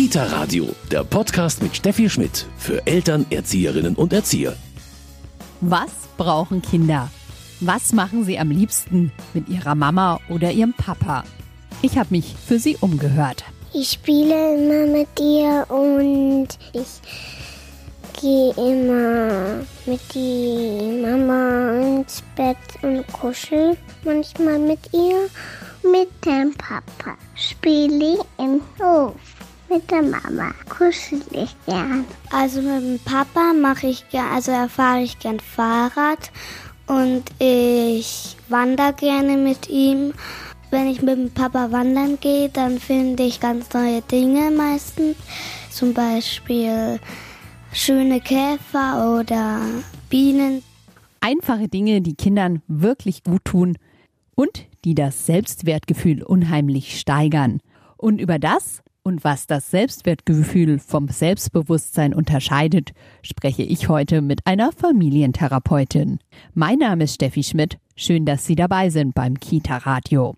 Kita Radio, der Podcast mit Steffi Schmidt für Eltern, Erzieherinnen und Erzieher. Was brauchen Kinder? Was machen sie am liebsten mit ihrer Mama oder ihrem Papa? Ich habe mich für sie umgehört. Ich spiele immer mit ihr und ich gehe immer mit die Mama ins Bett und kuschel manchmal mit ihr. Mit dem Papa spiele ich im Hof. Mit der Mama kuschel ich gern. Also mit dem Papa mache ich gern, also fahre ich gern Fahrrad und ich wandere gerne mit ihm. Wenn ich mit dem Papa wandern gehe, dann finde ich ganz neue Dinge meistens. Zum Beispiel schöne Käfer oder Bienen. Einfache Dinge, die Kindern wirklich gut tun und die das Selbstwertgefühl unheimlich steigern. Und über das und was das Selbstwertgefühl vom Selbstbewusstsein unterscheidet, spreche ich heute mit einer Familientherapeutin. Mein Name ist Steffi Schmidt. Schön, dass Sie dabei sind beim Kita Radio.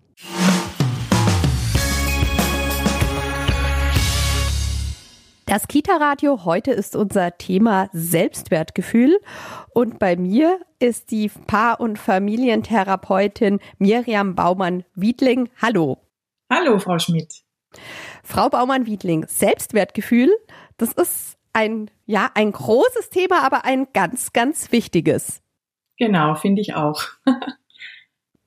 Das Kita-Radio heute ist unser Thema Selbstwertgefühl und bei mir ist die Paar- und Familientherapeutin Miriam Baumann-Wiedling. Hallo. Hallo, Frau Schmidt. Frau Baumann-Wiedling, Selbstwertgefühl, das ist ein, ja, ein großes Thema, aber ein ganz, ganz wichtiges. Genau, finde ich auch.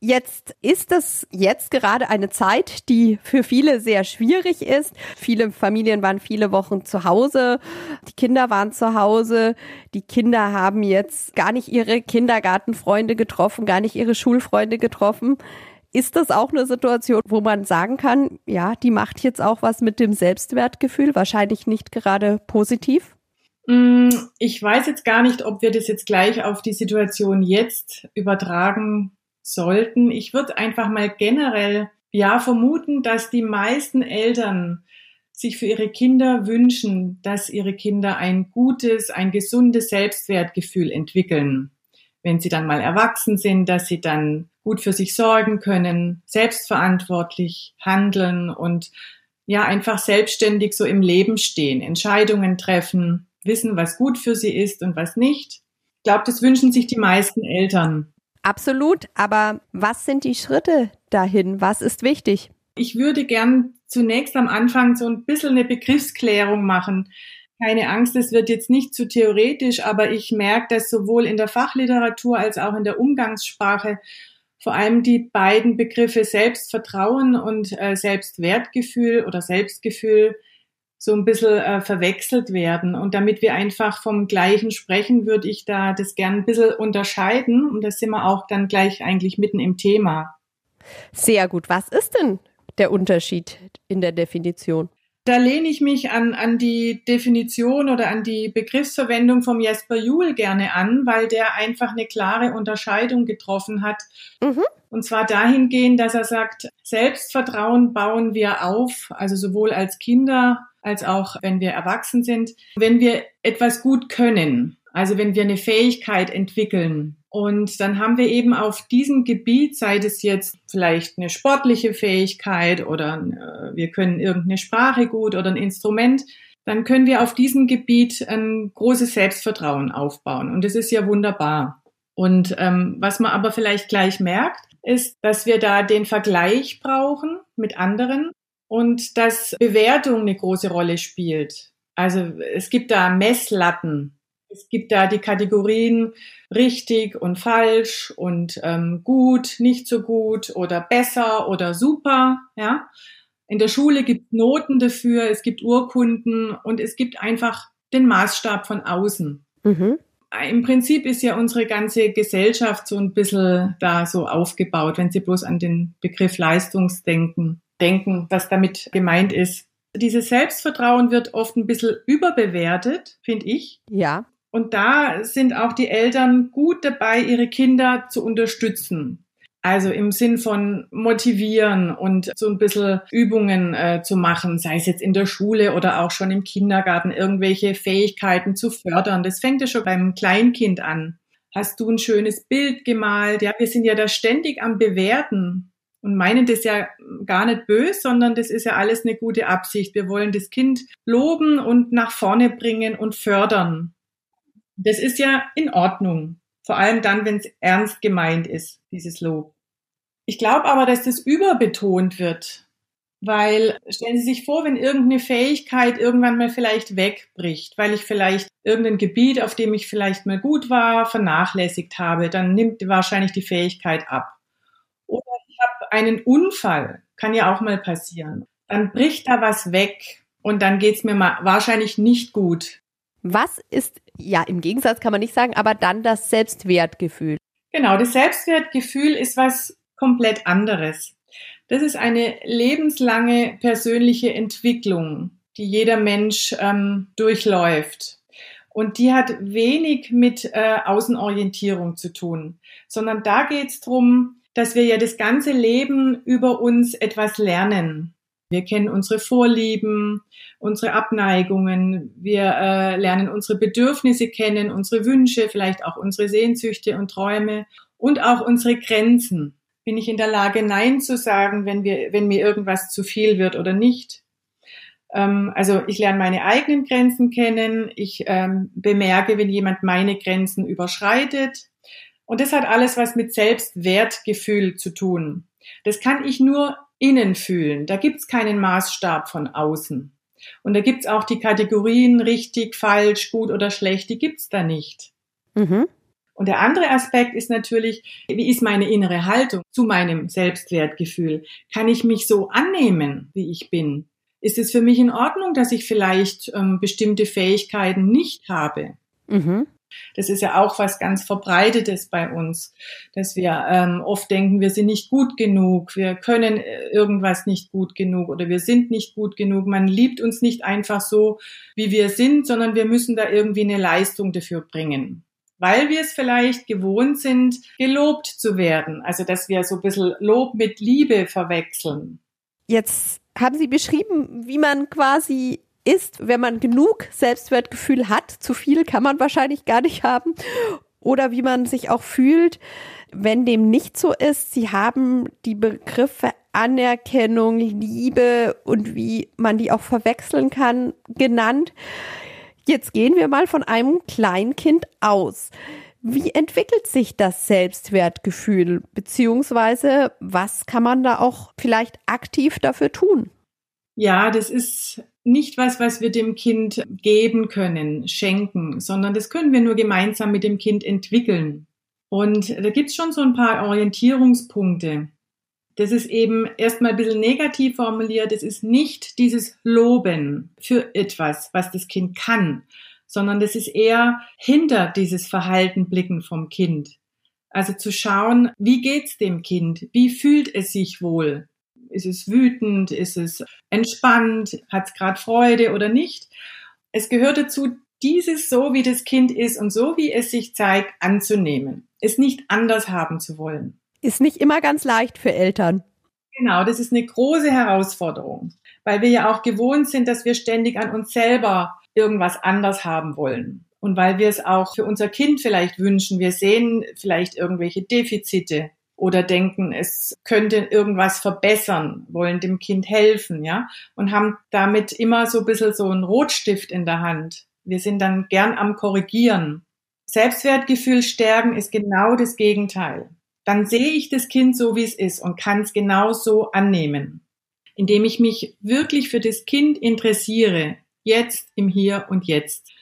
Jetzt ist es jetzt gerade eine Zeit, die für viele sehr schwierig ist. Viele Familien waren viele Wochen zu Hause. Die Kinder waren zu Hause. Die Kinder haben jetzt gar nicht ihre Kindergartenfreunde getroffen, gar nicht ihre Schulfreunde getroffen. Ist das auch eine Situation, wo man sagen kann, ja, die macht jetzt auch was mit dem Selbstwertgefühl? Wahrscheinlich nicht gerade positiv? Mm, ich weiß jetzt gar nicht, ob wir das jetzt gleich auf die Situation jetzt übertragen sollten. Ich würde einfach mal generell ja vermuten, dass die meisten Eltern sich für ihre Kinder wünschen, dass ihre Kinder ein gutes, ein gesundes Selbstwertgefühl entwickeln. Wenn sie dann mal erwachsen sind, dass sie dann gut für sich sorgen können, selbstverantwortlich handeln und ja einfach selbstständig so im Leben stehen, Entscheidungen treffen, wissen, was gut für sie ist und was nicht. Ich glaube, das wünschen sich die meisten Eltern. Absolut, aber was sind die Schritte dahin? Was ist wichtig? Ich würde gern zunächst am Anfang so ein bisschen eine Begriffsklärung machen. Keine Angst, es wird jetzt nicht zu theoretisch, aber ich merke, dass sowohl in der Fachliteratur als auch in der Umgangssprache vor allem die beiden Begriffe Selbstvertrauen und äh, Selbstwertgefühl oder Selbstgefühl so ein bisschen äh, verwechselt werden. Und damit wir einfach vom Gleichen sprechen, würde ich da das gern ein bisschen unterscheiden. Und da sind wir auch dann gleich eigentlich mitten im Thema. Sehr gut. Was ist denn der Unterschied in der Definition? Da lehne ich mich an, an die Definition oder an die Begriffsverwendung vom Jesper Juhl gerne an, weil der einfach eine klare Unterscheidung getroffen hat. Mhm. Und zwar dahingehend, dass er sagt, Selbstvertrauen bauen wir auf, also sowohl als Kinder als auch wenn wir erwachsen sind, wenn wir etwas gut können. Also wenn wir eine Fähigkeit entwickeln. Und dann haben wir eben auf diesem Gebiet, sei es jetzt vielleicht eine sportliche Fähigkeit oder äh, wir können irgendeine Sprache gut oder ein Instrument, dann können wir auf diesem Gebiet ein großes Selbstvertrauen aufbauen. Und das ist ja wunderbar. Und ähm, was man aber vielleicht gleich merkt, ist, dass wir da den Vergleich brauchen mit anderen und dass Bewertung eine große Rolle spielt. Also es gibt da Messlatten, es gibt da die Kategorien richtig und falsch und ähm, gut, nicht so gut oder besser oder super. Ja, in der Schule gibt Noten dafür, es gibt Urkunden und es gibt einfach den Maßstab von außen. Mhm. Im Prinzip ist ja unsere ganze Gesellschaft so ein bisschen da so aufgebaut, wenn Sie bloß an den Begriff Leistungsdenken denken, was damit gemeint ist. Dieses Selbstvertrauen wird oft ein bisschen überbewertet, finde ich. Ja. Und da sind auch die Eltern gut dabei, ihre Kinder zu unterstützen. Also im Sinn von motivieren und so ein bisschen Übungen äh, zu machen, sei es jetzt in der Schule oder auch schon im Kindergarten, irgendwelche Fähigkeiten zu fördern. Das fängt ja schon beim Kleinkind an. Hast du ein schönes Bild gemalt? Ja, wir sind ja da ständig am Bewerten und meinen das ja gar nicht böse, sondern das ist ja alles eine gute Absicht. Wir wollen das Kind loben und nach vorne bringen und fördern. Das ist ja in Ordnung. Vor allem dann, wenn es ernst gemeint ist, dieses Lob. Ich glaube aber, dass das überbetont wird. Weil stellen Sie sich vor, wenn irgendeine Fähigkeit irgendwann mal vielleicht wegbricht, weil ich vielleicht irgendein Gebiet, auf dem ich vielleicht mal gut war, vernachlässigt habe, dann nimmt wahrscheinlich die Fähigkeit ab. Oder habe einen Unfall, kann ja auch mal passieren. Dann bricht da was weg und dann geht's mir wahrscheinlich nicht gut. Was ist, ja, im Gegensatz kann man nicht sagen, aber dann das Selbstwertgefühl? Genau, das Selbstwertgefühl ist was komplett anderes. Das ist eine lebenslange persönliche Entwicklung, die jeder Mensch ähm, durchläuft. Und die hat wenig mit äh, Außenorientierung zu tun, sondern da geht's drum, dass wir ja das ganze Leben über uns etwas lernen. Wir kennen unsere Vorlieben, unsere Abneigungen, wir äh, lernen unsere Bedürfnisse kennen, unsere Wünsche, vielleicht auch unsere Sehnsüchte und Träume und auch unsere Grenzen. Bin ich in der Lage, Nein zu sagen, wenn, wir, wenn mir irgendwas zu viel wird oder nicht? Ähm, also ich lerne meine eigenen Grenzen kennen, ich ähm, bemerke, wenn jemand meine Grenzen überschreitet und das hat alles was mit Selbstwertgefühl zu tun. Das kann ich nur innen fühlen. Da gibt's keinen Maßstab von außen. Und da gibt's auch die Kategorien richtig, falsch, gut oder schlecht, die gibt's da nicht. Mhm. Und der andere Aspekt ist natürlich, wie ist meine innere Haltung zu meinem Selbstwertgefühl? Kann ich mich so annehmen, wie ich bin? Ist es für mich in Ordnung, dass ich vielleicht ähm, bestimmte Fähigkeiten nicht habe? Mhm. Das ist ja auch was ganz Verbreitetes bei uns, dass wir ähm, oft denken, wir sind nicht gut genug, wir können äh, irgendwas nicht gut genug oder wir sind nicht gut genug. Man liebt uns nicht einfach so, wie wir sind, sondern wir müssen da irgendwie eine Leistung dafür bringen. Weil wir es vielleicht gewohnt sind, gelobt zu werden. Also, dass wir so ein bisschen Lob mit Liebe verwechseln. Jetzt haben Sie beschrieben, wie man quasi ist, wenn man genug Selbstwertgefühl hat, zu viel kann man wahrscheinlich gar nicht haben, oder wie man sich auch fühlt, wenn dem nicht so ist. Sie haben die Begriffe Anerkennung, Liebe und wie man die auch verwechseln kann genannt. Jetzt gehen wir mal von einem Kleinkind aus. Wie entwickelt sich das Selbstwertgefühl, beziehungsweise was kann man da auch vielleicht aktiv dafür tun? Ja, das ist nicht was, was wir dem Kind geben können, schenken, sondern das können wir nur gemeinsam mit dem Kind entwickeln. Und da gibt's schon so ein paar Orientierungspunkte. Das ist eben erstmal ein bisschen negativ formuliert. Es ist nicht dieses Loben für etwas, was das Kind kann, sondern das ist eher hinter dieses Verhalten blicken vom Kind. Also zu schauen, wie geht's dem Kind? Wie fühlt es sich wohl? Ist es wütend? Ist es entspannt? Hat es gerade Freude oder nicht? Es gehört dazu, dieses so, wie das Kind ist und so, wie es sich zeigt, anzunehmen. Es nicht anders haben zu wollen. Ist nicht immer ganz leicht für Eltern. Genau, das ist eine große Herausforderung, weil wir ja auch gewohnt sind, dass wir ständig an uns selber irgendwas anders haben wollen. Und weil wir es auch für unser Kind vielleicht wünschen. Wir sehen vielleicht irgendwelche Defizite oder denken, es könnte irgendwas verbessern, wollen dem Kind helfen, ja, und haben damit immer so ein bisschen so einen Rotstift in der Hand. Wir sind dann gern am Korrigieren. Selbstwertgefühl stärken ist genau das Gegenteil. Dann sehe ich das Kind so, wie es ist und kann es genau so annehmen, indem ich mich wirklich für das Kind interessiere, jetzt im Hier und Jetzt.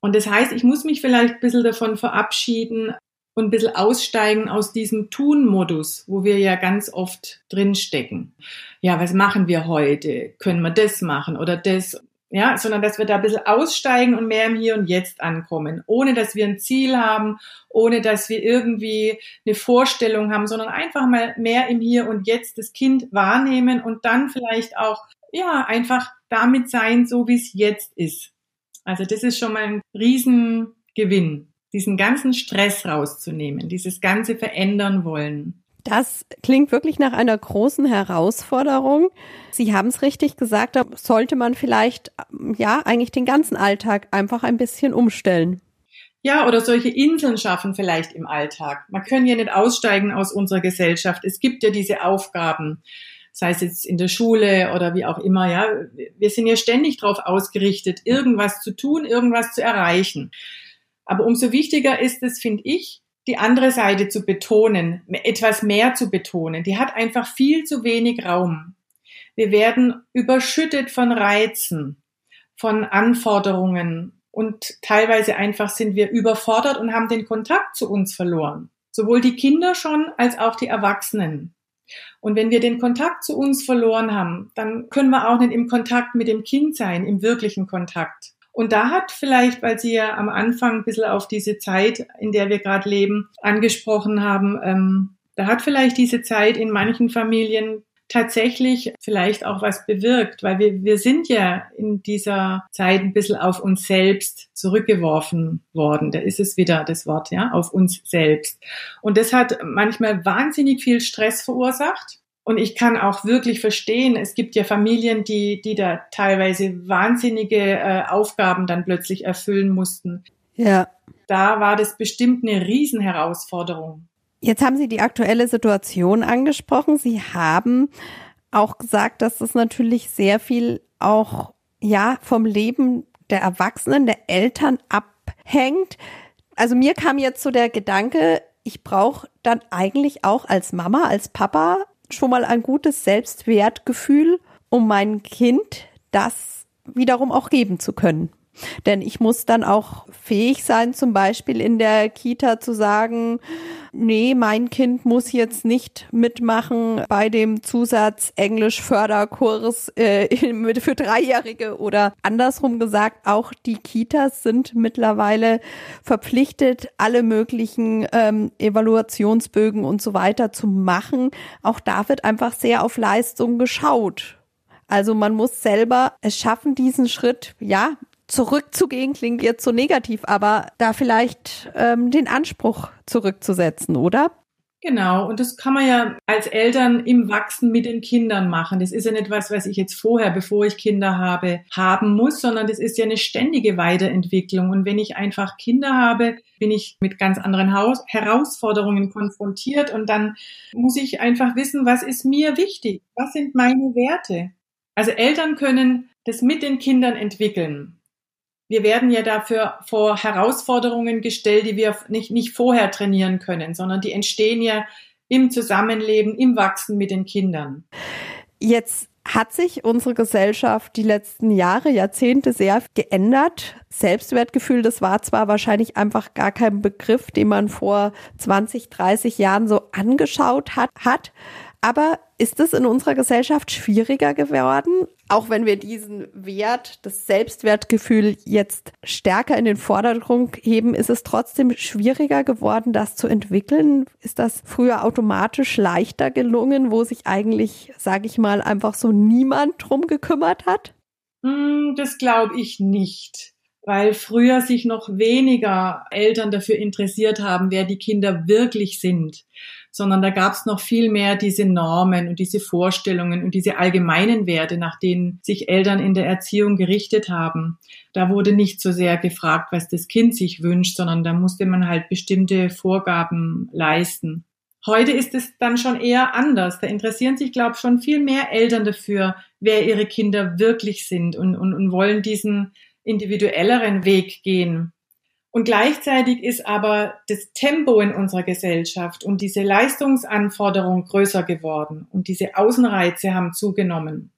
Und das heißt, ich muss mich vielleicht ein bisschen davon verabschieden, und ein bisschen aussteigen aus diesem Tun-Modus, wo wir ja ganz oft drinstecken. Ja, was machen wir heute? Können wir das machen oder das? Ja, sondern dass wir da ein bisschen aussteigen und mehr im Hier und Jetzt ankommen, ohne dass wir ein Ziel haben, ohne dass wir irgendwie eine Vorstellung haben, sondern einfach mal mehr im Hier und Jetzt das Kind wahrnehmen und dann vielleicht auch, ja, einfach damit sein, so wie es jetzt ist. Also das ist schon mal ein Riesengewinn diesen ganzen Stress rauszunehmen, dieses ganze verändern wollen. Das klingt wirklich nach einer großen Herausforderung. Sie haben es richtig gesagt, da sollte man vielleicht, ja, eigentlich den ganzen Alltag einfach ein bisschen umstellen. Ja, oder solche Inseln schaffen vielleicht im Alltag. Man kann ja nicht aussteigen aus unserer Gesellschaft. Es gibt ja diese Aufgaben, sei es jetzt in der Schule oder wie auch immer, ja. Wir sind ja ständig darauf ausgerichtet, irgendwas zu tun, irgendwas zu erreichen. Aber umso wichtiger ist es, finde ich, die andere Seite zu betonen, etwas mehr zu betonen. Die hat einfach viel zu wenig Raum. Wir werden überschüttet von Reizen, von Anforderungen, und teilweise einfach sind wir überfordert und haben den Kontakt zu uns verloren. Sowohl die Kinder schon als auch die Erwachsenen. Und wenn wir den Kontakt zu uns verloren haben, dann können wir auch nicht im Kontakt mit dem Kind sein, im wirklichen Kontakt. Und da hat vielleicht, weil Sie ja am Anfang ein bisschen auf diese Zeit, in der wir gerade leben, angesprochen haben, ähm, da hat vielleicht diese Zeit in manchen Familien tatsächlich vielleicht auch was bewirkt, weil wir, wir sind ja in dieser Zeit ein bisschen auf uns selbst zurückgeworfen worden. Da ist es wieder das Wort, ja, auf uns selbst. Und das hat manchmal wahnsinnig viel Stress verursacht. Und ich kann auch wirklich verstehen, es gibt ja Familien, die, die da teilweise wahnsinnige äh, Aufgaben dann plötzlich erfüllen mussten. Ja. Da war das bestimmt eine Riesenherausforderung. Jetzt haben Sie die aktuelle Situation angesprochen. Sie haben auch gesagt, dass das natürlich sehr viel auch, ja, vom Leben der Erwachsenen, der Eltern abhängt. Also mir kam jetzt so der Gedanke, ich brauche dann eigentlich auch als Mama, als Papa schon mal ein gutes Selbstwertgefühl, um mein Kind das wiederum auch geben zu können. Denn ich muss dann auch fähig sein, zum Beispiel in der Kita zu sagen, nee, mein Kind muss jetzt nicht mitmachen bei dem Zusatz Englisch Förderkurs äh, für Dreijährige oder andersrum gesagt, auch die Kitas sind mittlerweile verpflichtet, alle möglichen ähm, Evaluationsbögen und so weiter zu machen. Auch da wird einfach sehr auf Leistung geschaut. Also man muss selber es schaffen, diesen Schritt, ja, zurückzugehen klingt jetzt so negativ, aber da vielleicht ähm, den Anspruch zurückzusetzen, oder? Genau, und das kann man ja als Eltern im Wachsen mit den Kindern machen. Das ist ja nicht was, was ich jetzt vorher, bevor ich Kinder habe, haben muss, sondern das ist ja eine ständige Weiterentwicklung. Und wenn ich einfach Kinder habe, bin ich mit ganz anderen Haus Herausforderungen konfrontiert und dann muss ich einfach wissen, was ist mir wichtig? Was sind meine Werte? Also Eltern können das mit den Kindern entwickeln wir werden ja dafür vor Herausforderungen gestellt, die wir nicht, nicht vorher trainieren können, sondern die entstehen ja im Zusammenleben, im Wachsen mit den Kindern. Jetzt hat sich unsere Gesellschaft die letzten Jahre, Jahrzehnte sehr geändert. Selbstwertgefühl, das war zwar wahrscheinlich einfach gar kein Begriff, den man vor 20, 30 Jahren so angeschaut hat, hat aber ist es in unserer Gesellschaft schwieriger geworden, auch wenn wir diesen Wert, das Selbstwertgefühl jetzt stärker in den Vordergrund heben, ist es trotzdem schwieriger geworden, das zu entwickeln? Ist das früher automatisch leichter gelungen, wo sich eigentlich, sage ich mal, einfach so niemand drum gekümmert hat? Hm, das glaube ich nicht weil früher sich noch weniger Eltern dafür interessiert haben, wer die Kinder wirklich sind sondern da gab es noch viel mehr diese Normen und diese Vorstellungen und diese allgemeinen Werte, nach denen sich Eltern in der Erziehung gerichtet haben. Da wurde nicht so sehr gefragt, was das Kind sich wünscht, sondern da musste man halt bestimmte Vorgaben leisten. Heute ist es dann schon eher anders. Da interessieren sich, glaube ich, schon viel mehr Eltern dafür, wer ihre Kinder wirklich sind und, und, und wollen diesen individuelleren Weg gehen. Und gleichzeitig ist aber das Tempo in unserer Gesellschaft und diese Leistungsanforderung größer geworden und diese Außenreize haben zugenommen,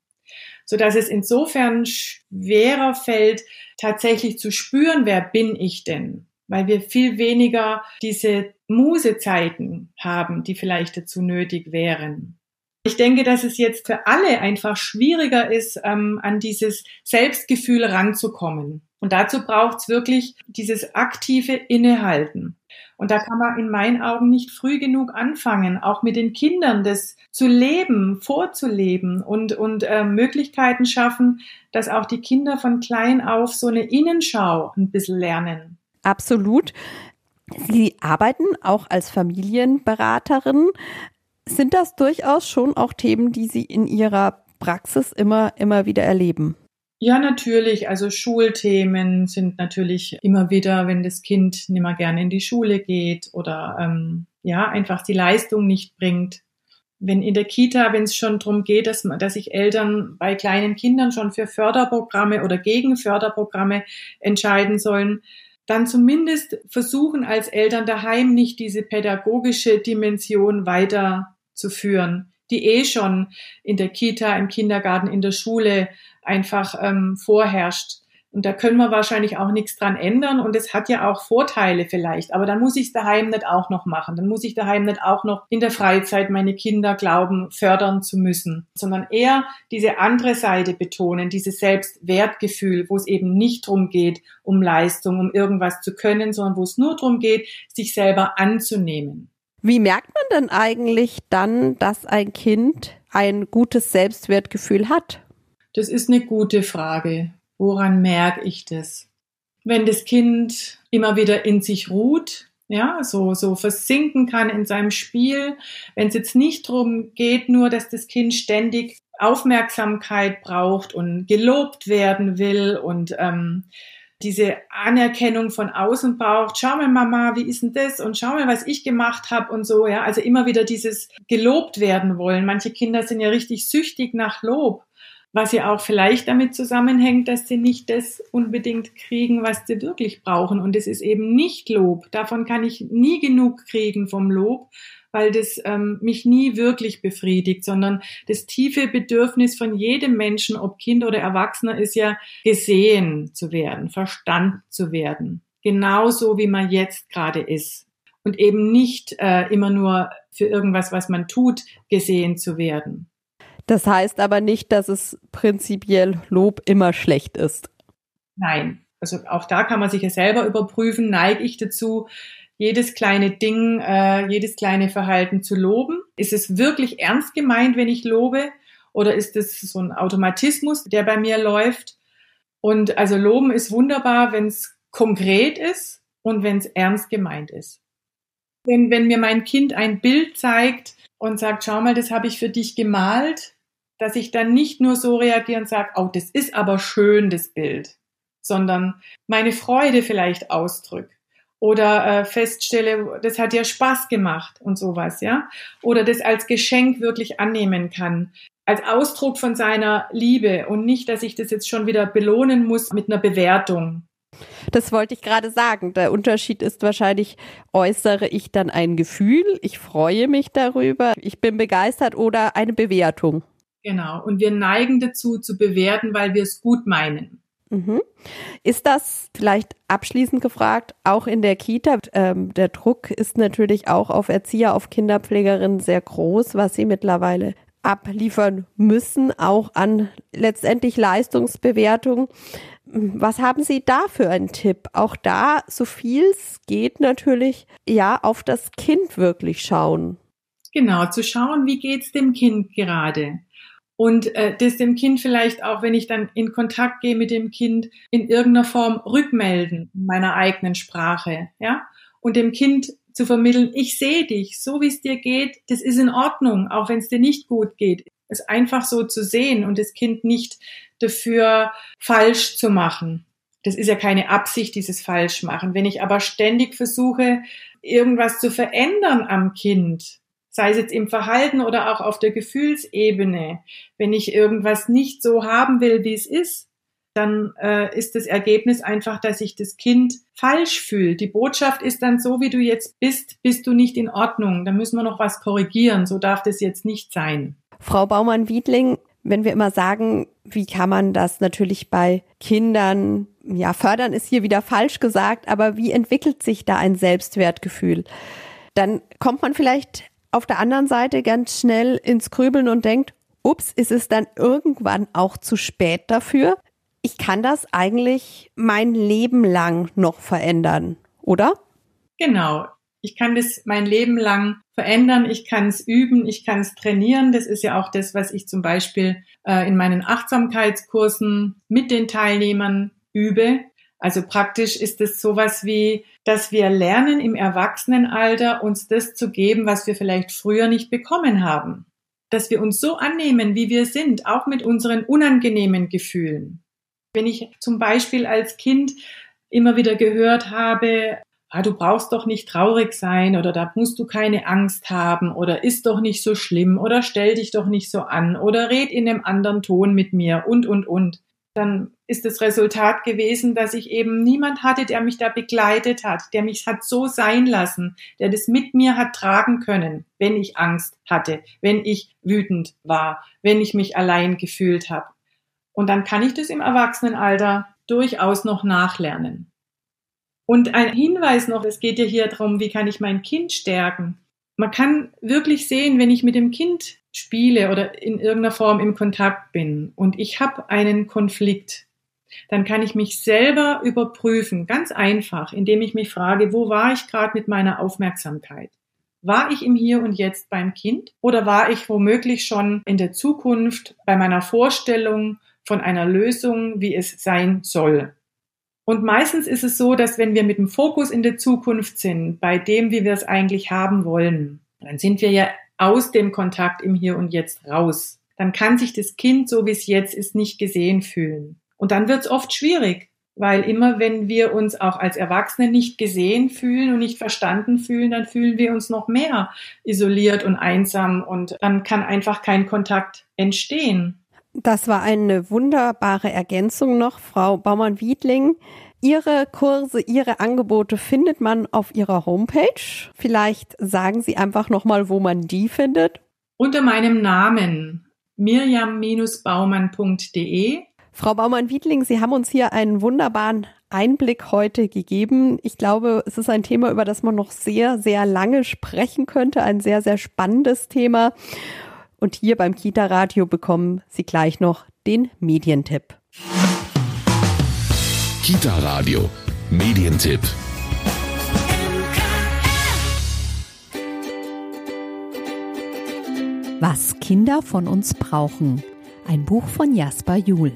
so dass es insofern schwerer fällt, tatsächlich zu spüren, wer bin ich denn? Weil wir viel weniger diese Musezeiten haben, die vielleicht dazu nötig wären. Ich denke, dass es jetzt für alle einfach schwieriger ist, ähm, an dieses Selbstgefühl ranzukommen. Und dazu braucht es wirklich dieses aktive Innehalten. Und da kann man in meinen Augen nicht früh genug anfangen, auch mit den Kindern das zu leben, vorzuleben und, und äh, Möglichkeiten schaffen, dass auch die Kinder von klein auf so eine Innenschau ein bisschen lernen. Absolut. Sie arbeiten auch als Familienberaterin. Sind das durchaus schon auch Themen, die Sie in Ihrer Praxis immer, immer wieder erleben? Ja, natürlich. Also Schulthemen sind natürlich immer wieder, wenn das Kind nicht mehr gerne in die Schule geht oder ähm, ja, einfach die Leistung nicht bringt. Wenn in der Kita, wenn es schon darum geht, dass, man, dass sich Eltern bei kleinen Kindern schon für Förderprogramme oder gegen Förderprogramme entscheiden sollen, dann zumindest versuchen als Eltern daheim nicht diese pädagogische Dimension weiterzuführen, die eh schon in der Kita, im Kindergarten, in der Schule einfach ähm, vorherrscht. Und da können wir wahrscheinlich auch nichts dran ändern. Und es hat ja auch Vorteile vielleicht. Aber dann muss ich es daheim nicht auch noch machen. Dann muss ich daheim nicht auch noch in der Freizeit meine Kinder glauben, fördern zu müssen, sondern eher diese andere Seite betonen, dieses Selbstwertgefühl, wo es eben nicht drum geht, um Leistung, um irgendwas zu können, sondern wo es nur drum geht, sich selber anzunehmen. Wie merkt man denn eigentlich dann, dass ein Kind ein gutes Selbstwertgefühl hat? Das ist eine gute Frage. Woran merke ich das? Wenn das Kind immer wieder in sich ruht, ja, so, so versinken kann in seinem Spiel, wenn es jetzt nicht darum geht, nur, dass das Kind ständig Aufmerksamkeit braucht und gelobt werden will und ähm, diese Anerkennung von außen braucht. Schau mal, Mama, wie ist denn das? Und schau mal, was ich gemacht habe und so. Ja, also immer wieder dieses gelobt werden wollen. Manche Kinder sind ja richtig süchtig nach Lob was ja auch vielleicht damit zusammenhängt, dass sie nicht das unbedingt kriegen, was sie wirklich brauchen. Und es ist eben nicht Lob. Davon kann ich nie genug kriegen vom Lob, weil das ähm, mich nie wirklich befriedigt, sondern das tiefe Bedürfnis von jedem Menschen, ob Kind oder Erwachsener, ist ja gesehen zu werden, verstanden zu werden. Genauso wie man jetzt gerade ist. Und eben nicht äh, immer nur für irgendwas, was man tut, gesehen zu werden. Das heißt aber nicht, dass es prinzipiell Lob immer schlecht ist. Nein, also auch da kann man sich ja selber überprüfen, neige ich dazu, jedes kleine Ding, äh, jedes kleine Verhalten zu loben? Ist es wirklich ernst gemeint, wenn ich lobe? Oder ist es so ein Automatismus, der bei mir läuft? Und also loben ist wunderbar, wenn es konkret ist und wenn es ernst gemeint ist. Wenn, wenn mir mein Kind ein Bild zeigt, und sagt, schau mal, das habe ich für dich gemalt, dass ich dann nicht nur so reagiere und sage, oh, das ist aber schön, das Bild, sondern meine Freude vielleicht ausdrücke oder äh, feststelle, das hat ja Spaß gemacht und sowas, ja, oder das als Geschenk wirklich annehmen kann, als Ausdruck von seiner Liebe und nicht, dass ich das jetzt schon wieder belohnen muss mit einer Bewertung. Das wollte ich gerade sagen. Der Unterschied ist wahrscheinlich, äußere ich dann ein Gefühl, ich freue mich darüber, ich bin begeistert oder eine Bewertung. Genau. Und wir neigen dazu zu bewerten, weil wir es gut meinen. Mhm. Ist das vielleicht abschließend gefragt, auch in der Kita? Ähm, der Druck ist natürlich auch auf Erzieher, auf Kinderpflegerinnen sehr groß, was sie mittlerweile abliefern müssen, auch an letztendlich Leistungsbewertung. Was haben Sie da für einen Tipp? Auch da, so viel es geht, natürlich ja auf das Kind wirklich schauen. Genau, zu schauen, wie geht's dem Kind gerade? Und äh, das dem Kind vielleicht auch, wenn ich dann in Kontakt gehe mit dem Kind, in irgendeiner Form rückmelden in meiner eigenen Sprache, ja? Und dem Kind zu vermitteln, ich sehe dich, so wie es dir geht, das ist in Ordnung, auch wenn es dir nicht gut geht. Es einfach so zu sehen und das Kind nicht dafür falsch zu machen. Das ist ja keine Absicht, dieses Falschmachen. Wenn ich aber ständig versuche, irgendwas zu verändern am Kind, sei es jetzt im Verhalten oder auch auf der Gefühlsebene, wenn ich irgendwas nicht so haben will, wie es ist, dann äh, ist das Ergebnis einfach, dass sich das Kind falsch fühlt. Die Botschaft ist dann so, wie du jetzt bist, bist du nicht in Ordnung. Da müssen wir noch was korrigieren. So darf das jetzt nicht sein. Frau Baumann-Wiedling, wenn wir immer sagen, wie kann man das natürlich bei Kindern, ja, fördern ist hier wieder falsch gesagt, aber wie entwickelt sich da ein Selbstwertgefühl? Dann kommt man vielleicht auf der anderen Seite ganz schnell ins Grübeln und denkt, ups, ist es dann irgendwann auch zu spät dafür? Ich kann das eigentlich mein Leben lang noch verändern, oder? Genau. Ich kann das mein Leben lang verändern, ich kann es üben, ich kann es trainieren. Das ist ja auch das, was ich zum Beispiel äh, in meinen Achtsamkeitskursen mit den Teilnehmern übe. Also praktisch ist es sowas wie, dass wir lernen im Erwachsenenalter uns das zu geben, was wir vielleicht früher nicht bekommen haben. Dass wir uns so annehmen, wie wir sind, auch mit unseren unangenehmen Gefühlen. Wenn ich zum Beispiel als Kind immer wieder gehört habe, ah, du brauchst doch nicht traurig sein oder da musst du keine Angst haben oder ist doch nicht so schlimm oder stell dich doch nicht so an oder red in einem anderen Ton mit mir und, und, und. Dann ist das Resultat gewesen, dass ich eben niemand hatte, der mich da begleitet hat, der mich hat so sein lassen, der das mit mir hat tragen können, wenn ich Angst hatte, wenn ich wütend war, wenn ich mich allein gefühlt habe. Und dann kann ich das im Erwachsenenalter durchaus noch nachlernen. Und ein Hinweis noch, es geht ja hier darum, wie kann ich mein Kind stärken. Man kann wirklich sehen, wenn ich mit dem Kind spiele oder in irgendeiner Form im Kontakt bin und ich habe einen Konflikt, dann kann ich mich selber überprüfen, ganz einfach, indem ich mich frage, wo war ich gerade mit meiner Aufmerksamkeit? War ich im Hier und Jetzt beim Kind oder war ich womöglich schon in der Zukunft bei meiner Vorstellung von einer Lösung, wie es sein soll? Und meistens ist es so, dass wenn wir mit dem Fokus in der Zukunft sind, bei dem, wie wir es eigentlich haben wollen, dann sind wir ja aus dem Kontakt im Hier und Jetzt raus. Dann kann sich das Kind, so wie es jetzt ist, nicht gesehen fühlen. Und dann wird es oft schwierig, weil immer wenn wir uns auch als Erwachsene nicht gesehen fühlen und nicht verstanden fühlen, dann fühlen wir uns noch mehr isoliert und einsam und dann kann einfach kein Kontakt entstehen. Das war eine wunderbare Ergänzung noch, Frau Baumann-Wiedling. Ihre Kurse, Ihre Angebote findet man auf Ihrer Homepage. Vielleicht sagen Sie einfach nochmal, wo man die findet. Unter meinem Namen mirjam-baumann.de. Frau Baumann-Wiedling, Sie haben uns hier einen wunderbaren Einblick heute gegeben. Ich glaube, es ist ein Thema, über das man noch sehr, sehr lange sprechen könnte. Ein sehr, sehr spannendes Thema. Und hier beim Kita Radio bekommen Sie gleich noch den Medientipp. Kita Radio Medientipp. Was Kinder von uns brauchen. Ein Buch von Jasper Juhl.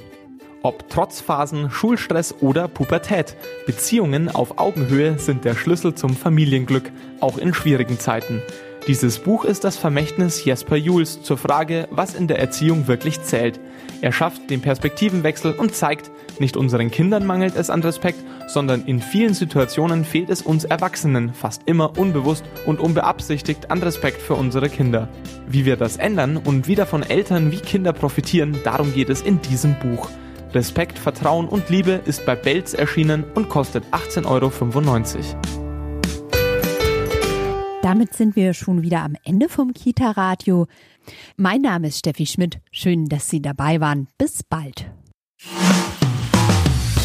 Ob Trotzphasen, Schulstress oder Pubertät. Beziehungen auf Augenhöhe sind der Schlüssel zum Familienglück, auch in schwierigen Zeiten. Dieses Buch ist das Vermächtnis Jesper Jules zur Frage, was in der Erziehung wirklich zählt. Er schafft den Perspektivenwechsel und zeigt, nicht unseren Kindern mangelt es an Respekt, sondern in vielen Situationen fehlt es uns Erwachsenen fast immer unbewusst und unbeabsichtigt an Respekt für unsere Kinder. Wie wir das ändern und wie davon Eltern wie Kinder profitieren, darum geht es in diesem Buch. Respekt, Vertrauen und Liebe ist bei Belz erschienen und kostet 18,95 Euro. Damit sind wir schon wieder am Ende vom Kita Radio. Mein Name ist Steffi Schmidt. Schön, dass Sie dabei waren. Bis bald.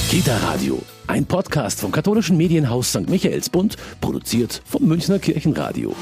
Kita Radio, ein Podcast vom katholischen Medienhaus St. Michaelsbund, produziert vom Münchner Kirchenradio.